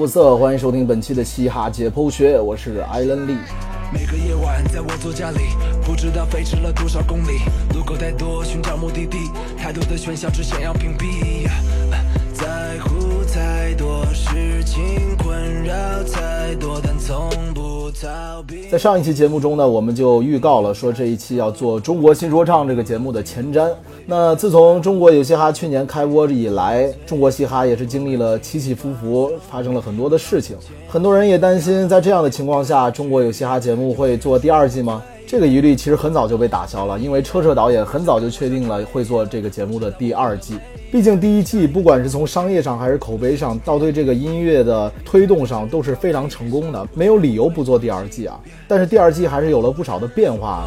嘿，我色，欢迎收听本期的嘻哈解剖学，我是艾伦利。每个夜晚，在我座驾里，不知道飞驰了多少公里，路口太多，寻找目的地，太多的喧嚣，只想要屏蔽。在上一期节目中呢，我们就预告了说这一期要做《中国新说唱》这个节目的前瞻。那自从中国有嘻哈去年开播以来，中国嘻哈也是经历了起起伏伏，发生了很多的事情。很多人也担心，在这样的情况下，中国有嘻哈节目会做第二季吗？这个疑虑其实很早就被打消了，因为车澈导演很早就确定了会做这个节目的第二季。毕竟第一季不管是从商业上还是口碑上，到对这个音乐的推动上都是非常成功的，没有理由不做第二季啊。但是第二季还是有了不少的变化。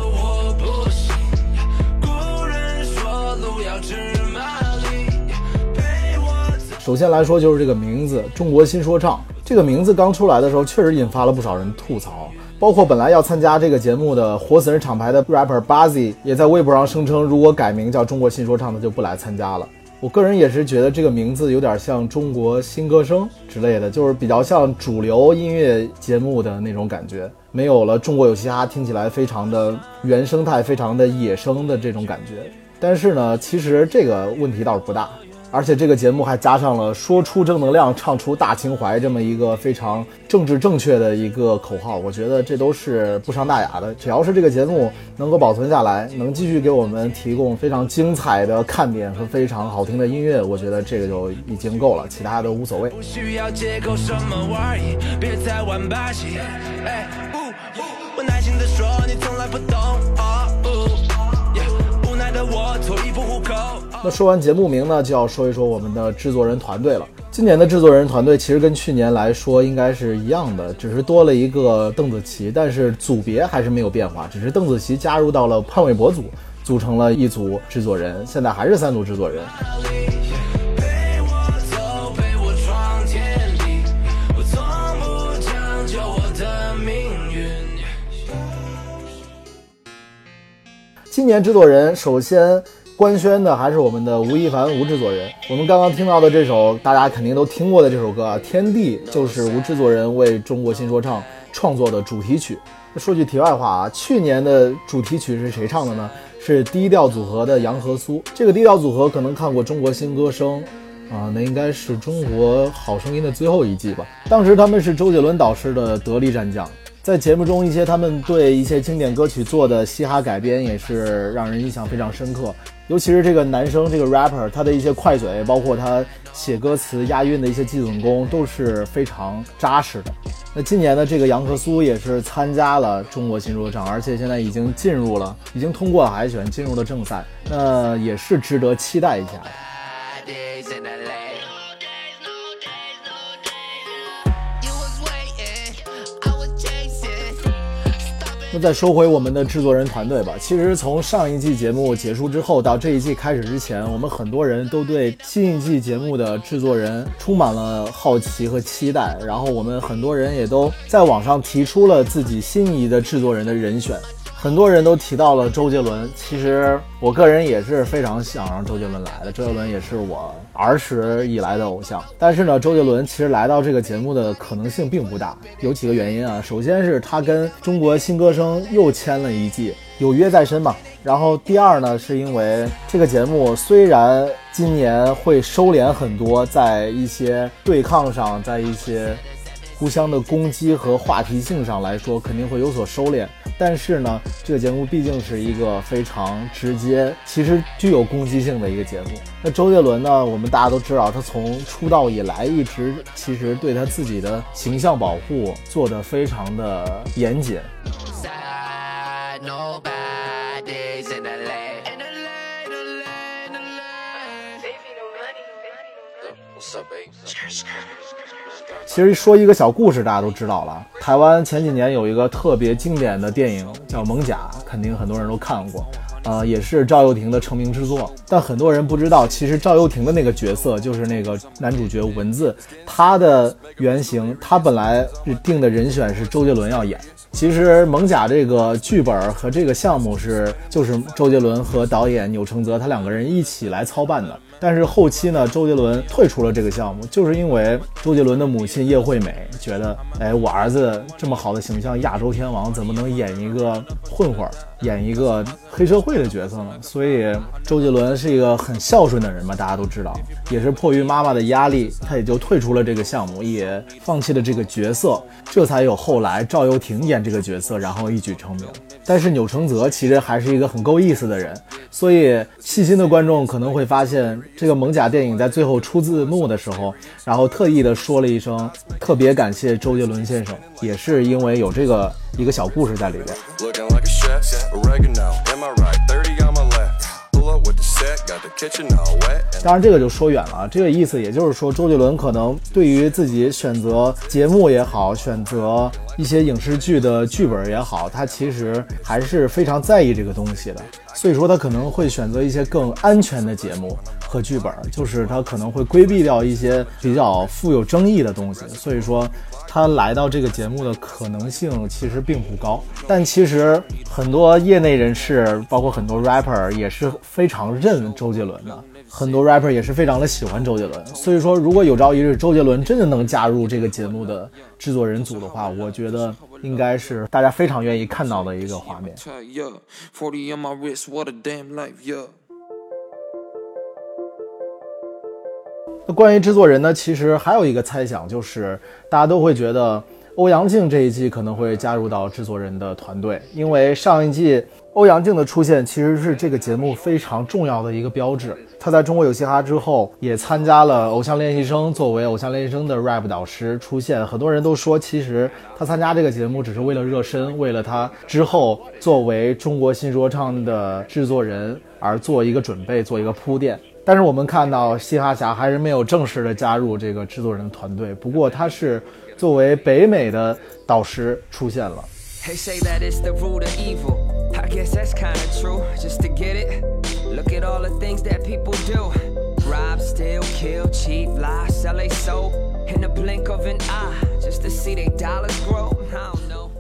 首先来说就是这个名字“中国新说唱”，这个名字刚出来的时候，确实引发了不少人吐槽。包括本来要参加这个节目的活死人厂牌的 rapper Bazzi，也在微博上声称，如果改名叫“中国新说唱”，他就不来参加了。我个人也是觉得这个名字有点像中国新歌声之类的，就是比较像主流音乐节目的那种感觉，没有了中国有嘻哈听起来非常的原生态、非常的野生的这种感觉。但是呢，其实这个问题倒是不大。而且这个节目还加上了“说出正能量，唱出大情怀”这么一个非常政治正确的一个口号，我觉得这都是不伤大雅的。只要是这个节目能够保存下来，能继续给我们提供非常精彩的看点和非常好听的音乐，我觉得这个就已经够了，其他的无所谓。不需要借口什么玩意，别再玩把戏。哎，呜呜我耐心的说，你从来不懂。那说完节目名呢，就要说一说我们的制作人团队了。今年的制作人团队其实跟去年来说应该是一样的，只是多了一个邓紫棋，但是组别还是没有变化，只是邓紫棋加入到了潘玮柏组，组成了一组制作人，现在还是三组制作人。今年制作人首先官宣的还是我们的吴亦凡吴制作人。我们刚刚听到的这首大家肯定都听过的这首歌啊，《天地》就是吴制作人为中国新说唱创作的主题曲。说句题外话啊，去年的主题曲是谁唱的呢？是低调组合的杨和苏。这个低调组合可能看过《中国新歌声》。啊，那应该是中国好声音的最后一季吧。当时他们是周杰伦导师的得力战将，在节目中一些他们对一些经典歌曲做的嘻哈改编也是让人印象非常深刻。尤其是这个男生这个 rapper，他的一些快嘴，包括他写歌词押韵的一些基本功都是非常扎实的。那今年的这个杨和苏也是参加了中国新说唱，而且现在已经进入了，已经通过了海选，进入了正赛，那也是值得期待一下的。那再说回我们的制作人团队吧。其实从上一季节目结束之后到这一季开始之前，我们很多人都对新一季节目的制作人充满了好奇和期待。然后我们很多人也都在网上提出了自己心仪的制作人的人选。很多人都提到了周杰伦，其实我个人也是非常想让周杰伦来的。周杰伦也是我儿时以来的偶像，但是呢，周杰伦其实来到这个节目的可能性并不大，有几个原因啊。首先是他跟中国新歌声又签了一季，有约在身嘛。然后第二呢，是因为这个节目虽然今年会收敛很多，在一些对抗上，在一些互相的攻击和话题性上来说，肯定会有所收敛。但是呢，这个节目毕竟是一个非常直接，其实具有攻击性的一个节目。那周杰伦呢，我们大家都知道，他从出道以来一直其实对他自己的形象保护做得非常的严谨。What's up, babe? 其实说一个小故事，大家都知道了。台湾前几年有一个特别经典的电影叫《猛甲》，肯定很多人都看过。呃，也是赵又廷的成名之作。但很多人不知道，其实赵又廷的那个角色就是那个男主角文字，他的原型，他本来定的人选是周杰伦要演，其实《猛甲》这个剧本和这个项目是就是周杰伦和导演钮承泽他两个人一起来操办的。但是后期呢，周杰伦退出了这个项目，就是因为周杰伦的母亲叶惠美觉得，哎，我儿子这么好的形象，亚洲天王怎么能演一个混混儿，演一个黑社会的角色呢？所以周杰伦是一个很孝顺的人嘛，大家都知道，也是迫于妈妈的压力，他也就退出了这个项目，也放弃了这个角色，这才有后来赵又廷演这个角色，然后一举成名。但是钮承泽其实还是一个很够意思的人，所以细心的观众可能会发现。这个蒙甲电影在最后出字幕的时候，然后特意的说了一声特别感谢周杰伦先生，也是因为有这个一个小故事在里边。当然，这个就说远了。这个意思也就是说，周杰伦可能对于自己选择节目也好，选择一些影视剧的剧本也好，他其实还是非常在意这个东西的。所以说，他可能会选择一些更安全的节目和剧本，就是他可能会规避掉一些比较富有争议的东西。所以说。他来到这个节目的可能性其实并不高，但其实很多业内人士，包括很多 rapper 也是非常认周杰伦的，很多 rapper 也是非常的喜欢周杰伦。所以说，如果有朝一日周杰伦真的能加入这个节目的制作人组的话，我觉得应该是大家非常愿意看到的一个画面。那关于制作人呢？其实还有一个猜想，就是大家都会觉得欧阳靖这一季可能会加入到制作人的团队，因为上一季欧阳靖的出现其实是这个节目非常重要的一个标志。他在中国有嘻哈之后，也参加了《偶像练习生》，作为《偶像练习生》的 rap 导师出现。很多人都说，其实他参加这个节目只是为了热身，为了他之后作为中国新说唱的制作人而做一个准备，做一个铺垫。但是我们看到嘻哈侠还是没有正式的加入这个制作人的团队，不过他是作为北美的导师出现了。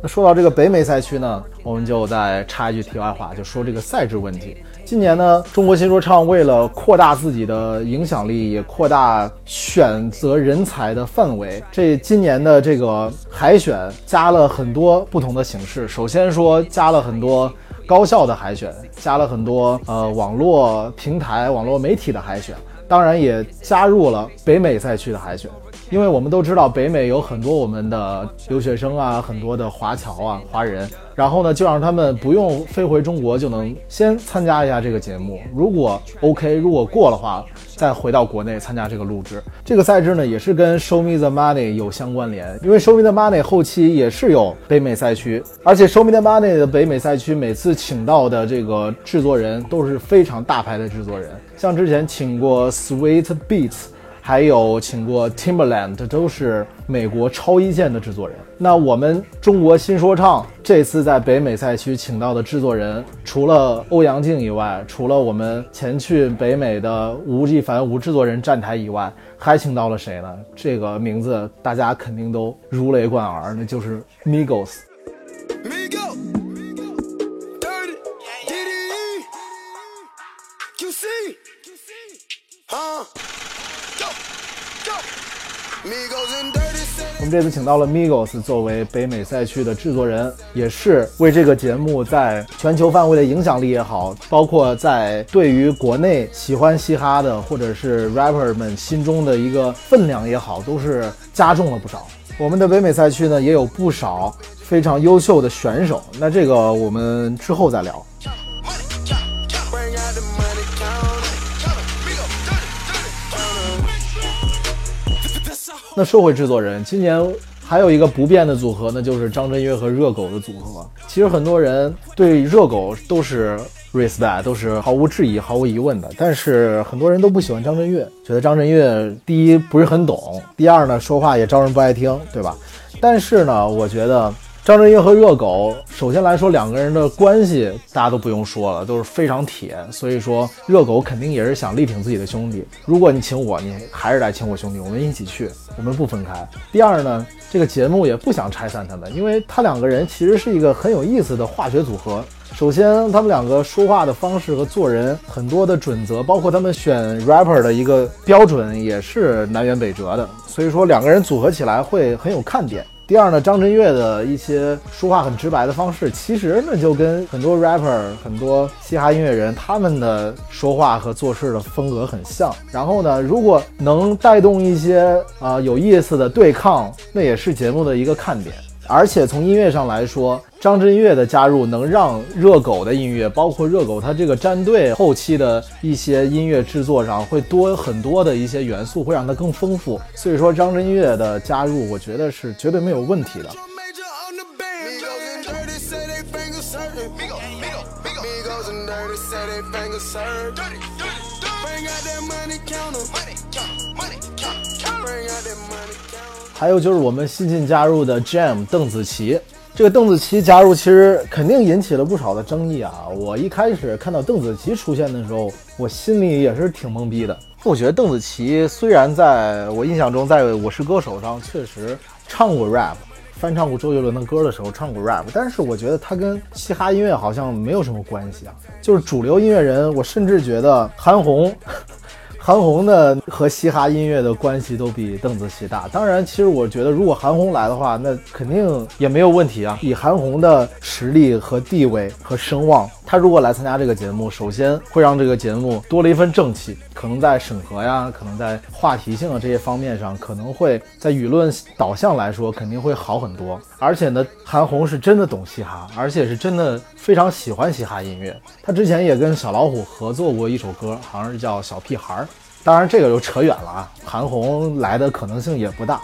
那说到这个北美赛区呢，我们就再插一句题外话，就说这个赛制问题。今年呢，中国新说唱为了扩大自己的影响力，也扩大选择人才的范围，这今年的这个海选加了很多不同的形式。首先说加了很多高校的海选，加了很多呃网络平台、网络媒体的海选，当然也加入了北美赛区的海选。因为我们都知道北美有很多我们的留学生啊，很多的华侨啊，华人，然后呢，就让他们不用飞回中国，就能先参加一下这个节目。如果 OK，如果过的话，再回到国内参加这个录制。这个赛制呢，也是跟 Show Me the Money 有相关联，因为 Show Me the Money 后期也是有北美赛区，而且 Show Me the Money 的北美赛区每次请到的这个制作人都是非常大牌的制作人，像之前请过 Sweet Beats。还有请过 Timberland，这都是美国超一线的制作人。那我们中国新说唱这次在北美赛区请到的制作人，除了欧阳靖以外，除了我们前去北美的吴亦凡吴制作人站台以外，还请到了谁呢？这个名字大家肯定都如雷贯耳，那就是 Migos。我们这次请到了 Migos 作为北美赛区的制作人，也是为这个节目在全球范围的影响力也好，包括在对于国内喜欢嘻哈的或者是 rapper 们心中的一个分量也好，都是加重了不少。我们的北美赛区呢，也有不少非常优秀的选手，那这个我们之后再聊。那社会制作人今年还有一个不变的组合，那就是张震岳和热狗的组合。其实很多人对热狗都是 respect，都是毫无质疑、毫无疑问的。但是很多人都不喜欢张震岳，觉得张震岳第一不是很懂，第二呢说话也招人不爱听，对吧？但是呢，我觉得张震岳和热狗，首先来说两个人的关系，大家都不用说了，都是非常铁。所以说，热狗肯定也是想力挺自己的兄弟。如果你请我，你还是来请我兄弟，我们一起去，我们不分开。第二呢，这个节目也不想拆散他们，因为他两个人其实是一个很有意思的化学组合。首先，他们两个说话的方式和做人很多的准则，包括他们选 rapper 的一个标准，也是南辕北辙的。所以说，两个人组合起来会很有看点。第二呢，张震岳的一些说话很直白的方式，其实呢就跟很多 rapper、很多嘻哈音乐人他们的说话和做事的风格很像。然后呢，如果能带动一些啊、有意思的对抗，那也是节目的一个看点。而且从音乐上来说，张震岳的加入能让热狗的音乐，包括热狗他这个战队后期的一些音乐制作上，会多很多的一些元素，会让它更丰富。所以说，张震岳的加入，我觉得是绝对没有问题的。还有就是我们新进加入的 jam 邓紫棋。这个邓紫棋加入其实肯定引起了不少的争议啊。我一开始看到邓紫棋出现的时候我心里也是挺懵逼的。我觉得邓紫棋虽然在我印象中在我是歌手上确实唱过 rap 翻唱过周杰伦的歌的时候唱过 rap 但是我觉得她跟嘻哈音乐好像没有什么关系啊。就是主流音乐人我甚至觉得韩红韩红的和嘻哈音乐的关系都比邓紫棋大。当然，其实我觉得如果韩红来的话，那肯定也没有问题啊。以韩红的实力和地位和声望，他如果来参加这个节目，首先会让这个节目多了一份正气，可能在审核呀，可能在话题性的这些方面上，可能会在舆论导向来说肯定会好很多。而且呢，韩红是真的懂嘻哈，而且是真的非常喜欢嘻哈音乐。他之前也跟小老虎合作过一首歌，好像是叫《小屁孩儿》。当然，这个就扯远了啊。韩红来的可能性也不大。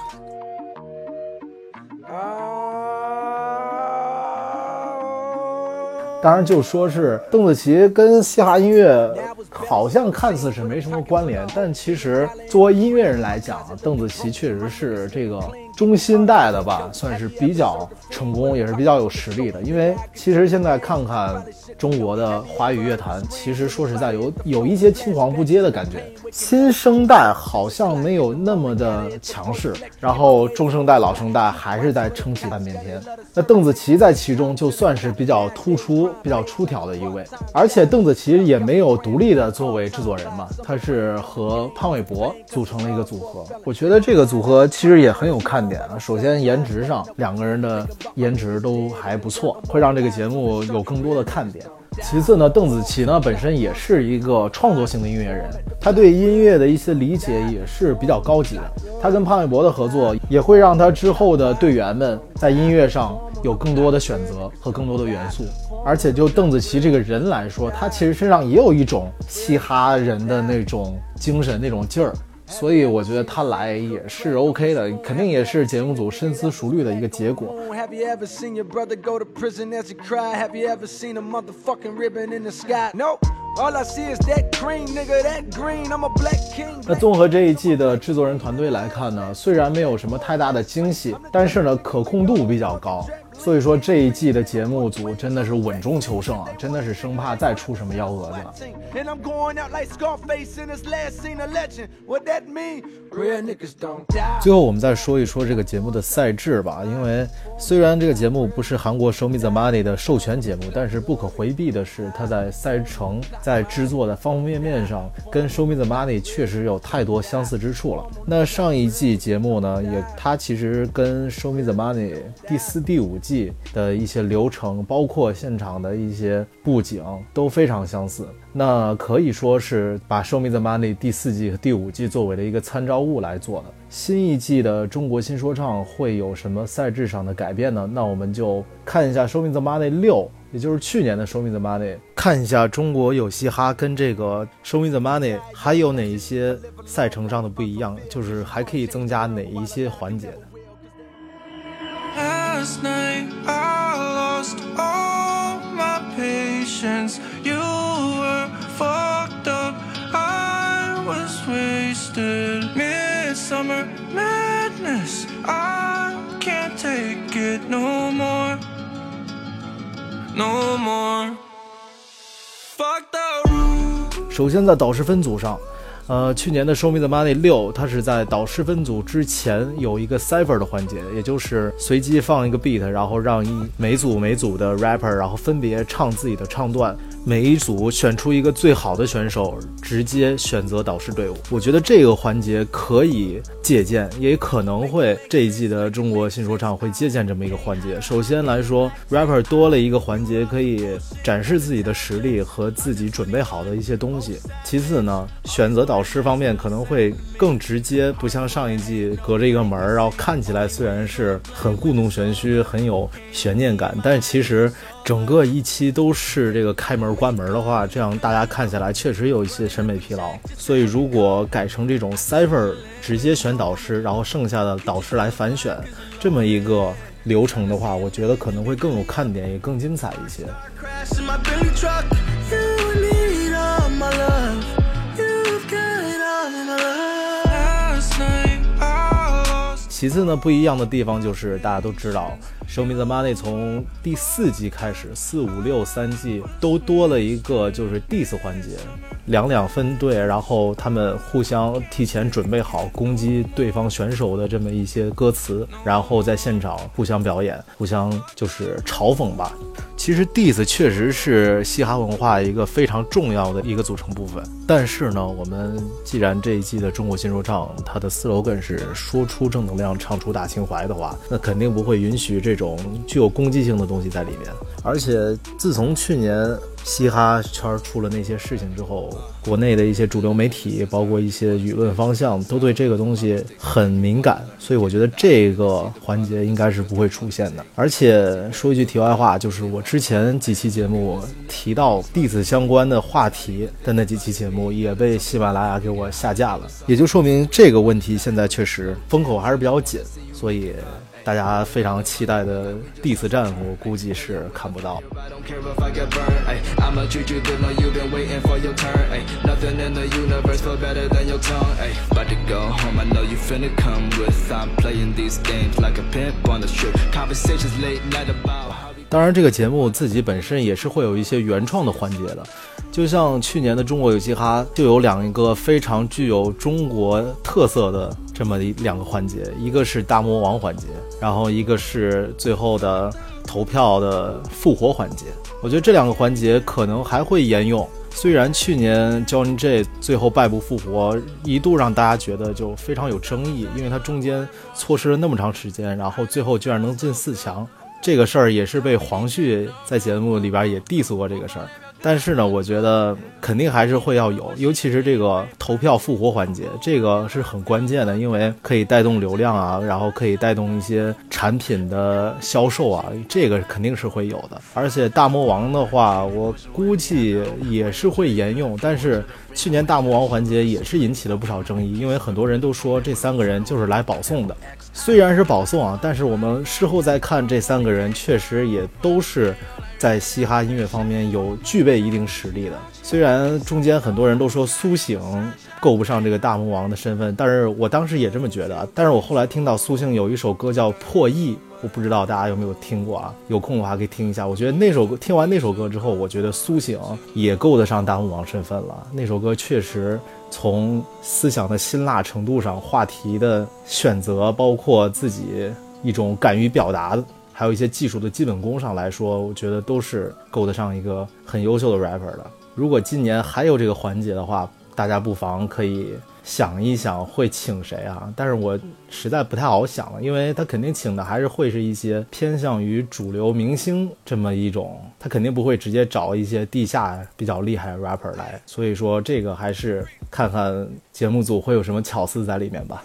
当然，就说是邓紫棋跟嘻哈音乐好像看似是没什么关联，但其实作为音乐人来讲，邓紫棋确实是这个中心带的吧，算是比较成功，也是比较有实力的。因为其实现在看看中国的华语乐坛，其实说实在有有一些青黄不接的感觉，新生代好像没有那么的强势，然后中生代、老生代还是在撑起半边天。那邓紫棋在其中就算是比较突出、比较出挑的一位，而且邓紫棋也没有独立的作为制作人嘛，她是和潘玮柏组成了一个组合。我觉得这个组合其实也很有看点啊。首先颜值上，两个人的颜值都还不错，会让这个节目有更多的看点。其次呢，邓紫棋呢本身也是一个创作型的音乐人，她对音乐的一些理解也是比较高级的。她跟潘玮柏的合作也会让她之后的队员们在音乐上有更多的选择和更多的元素。而且就邓紫棋这个人来说，她其实身上也有一种嘻哈人的那种精神、那种劲儿。所以我觉得他来也是 OK 的，肯定也是节目组深思熟虑的一个结果。那综合这一季的制作人团队来看呢，虽然没有什么太大的惊喜，但是呢可控度比较高。所以说这一季的节目组真的是稳中求胜啊，真的是生怕再出什么幺蛾子了。最后我们再说一说这个节目的赛制吧，因为虽然这个节目不是韩国《Show Me the Money》的授权节目，但是不可回避的是，它在赛程、在制作的方方面面上，跟《Show Me the Money》确实有太多相似之处了。那上一季节目呢，也它其实跟《Show Me the Money》第四、第五季季的一些流程，包括现场的一些布景都非常相似。那可以说是把《Show Me the Money》第四季和第五季作为了一个参照物来做的。新一季的中国新说唱会有什么赛制上的改变呢？那我们就看一下《Show Me the Money》六，也就是去年的《Show Me the Money》，看一下中国有嘻哈跟这个《Show Me the Money》还有哪一些赛程上的不一样，就是还可以增加哪一些环节。Last night I lost all my patience. You were fucked up. I was wasted. Midsummer madness. I can't take it no more. No more. Fuck the rules. 首先在导师分组上， 呃，去年的《Show Me the Money》六，它是在导师分组之前有一个 cipher 的环节，也就是随机放一个 beat，然后让一每组每组的 rapper，然后分别唱自己的唱段，每一组选出一个最好的选手，直接选择导师队伍。我觉得这个环节可以借鉴，也可能会这一季的中国新说唱会借鉴这么一个环节。首先来说，rapper 多了一个环节，可以展示自己的实力和自己准备好的一些东西。其次呢，选择导导师方面可能会更直接，不像上一季隔着一个门儿，然后看起来虽然是很故弄玄虚，很有悬念感，但其实整个一期都是这个开门关门的话，这样大家看起来确实有一些审美疲劳。所以如果改成这种 cipher 直接选导师，然后剩下的导师来反选这么一个流程的话，我觉得可能会更有看点，也更精彩一些。其次呢，不一样的地方就是大家都知道，《Show Me the Money》从第四季开始，四五六三季都多了一个就是 diss 环节，两两分队，然后他们互相提前准备好攻击对方选手的这么一些歌词，然后在现场互相表演，互相就是嘲讽吧。其实 diss 确实是嘻哈文化一个非常重要的一个组成部分，但是呢，我们既然这一季的中国新说唱它的 slogan 是说出正能量，唱出大情怀的话，那肯定不会允许这种具有攻击性的东西在里面。而且自从去年嘻哈圈出了那些事情之后，国内的一些主流媒体，包括一些舆论方向，都对这个东西很敏感，所以我觉得这个环节应该是不会出现的。而且说一句题外话，就是我之前几期节目提到弟子相关的话题的那几期节目，也被喜马拉雅给我下架了，也就说明这个问题现在确实风口还是比较紧，所以。大家非常期待的第四战，我估计是看不到。当然，这个节目自己本身也是会有一些原创的环节的，就像去年的中国有嘻哈，就有两个非常具有中国特色的这么一两个环节，一个是大魔王环节，然后一个是最后的投票的复活环节。我觉得这两个环节可能还会沿用。虽然去年 Johnny J 最后败不复活，一度让大家觉得就非常有争议，因为他中间错失了那么长时间，然后最后居然能进四强。这个事儿也是被黄旭在节目里边也 diss 过这个事儿，但是呢，我觉得肯定还是会要有，尤其是这个投票复活环节，这个是很关键的，因为可以带动流量啊，然后可以带动一些产品的销售啊，这个肯定是会有的。而且大魔王的话，我估计也是会沿用，但是去年大魔王环节也是引起了不少争议，因为很多人都说这三个人就是来保送的。虽然是保送啊，但是我们事后再看，这三个人确实也都是在嘻哈音乐方面有具备一定实力的。虽然中间很多人都说苏醒够不上这个大魔王的身份，但是我当时也这么觉得。但是我后来听到苏醒有一首歌叫《破译》，我不知道大家有没有听过啊？有空的话可以听一下。我觉得那首歌听完那首歌之后，我觉得苏醒也够得上大魔王身份了。那首歌确实。从思想的辛辣程度上，话题的选择，包括自己一种敢于表达，还有一些技术的基本功上来说，我觉得都是够得上一个很优秀的 rapper 的。如果今年还有这个环节的话，大家不妨可以想一想会请谁啊？但是我实在不太好想了，因为他肯定请的还是会是一些偏向于主流明星这么一种，他肯定不会直接找一些地下比较厉害的 rapper 来。所以说这个还是看看节目组会有什么巧思在里面吧。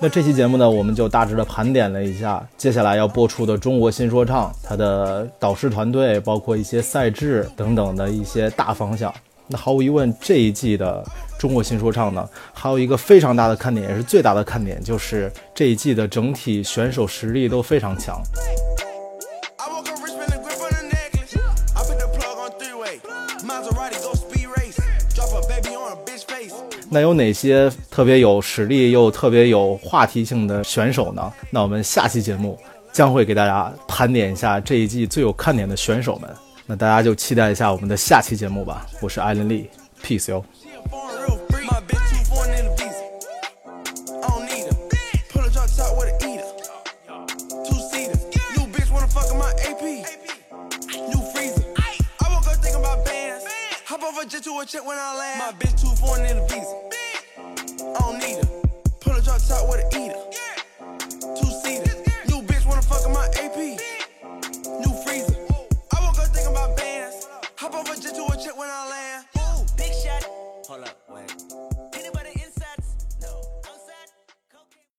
那这期节目呢，我们就大致的盘点了一下接下来要播出的中国新说唱，它的导师团队，包括一些赛制等等的一些大方向。那毫无疑问，这一季的中国新说唱呢，还有一个非常大的看点，也是最大的看点，就是这一季的整体选手实力都非常强。那有哪些特别有实力又特别有话题性的选手呢？那我们下期节目将会给大家盘点一下这一季最有看点的选手们。那大家就期待一下我们的下期节目吧。我是艾伦利，peace 哟。Just to a check when I land. My bitch too foreign in a visa. what an E.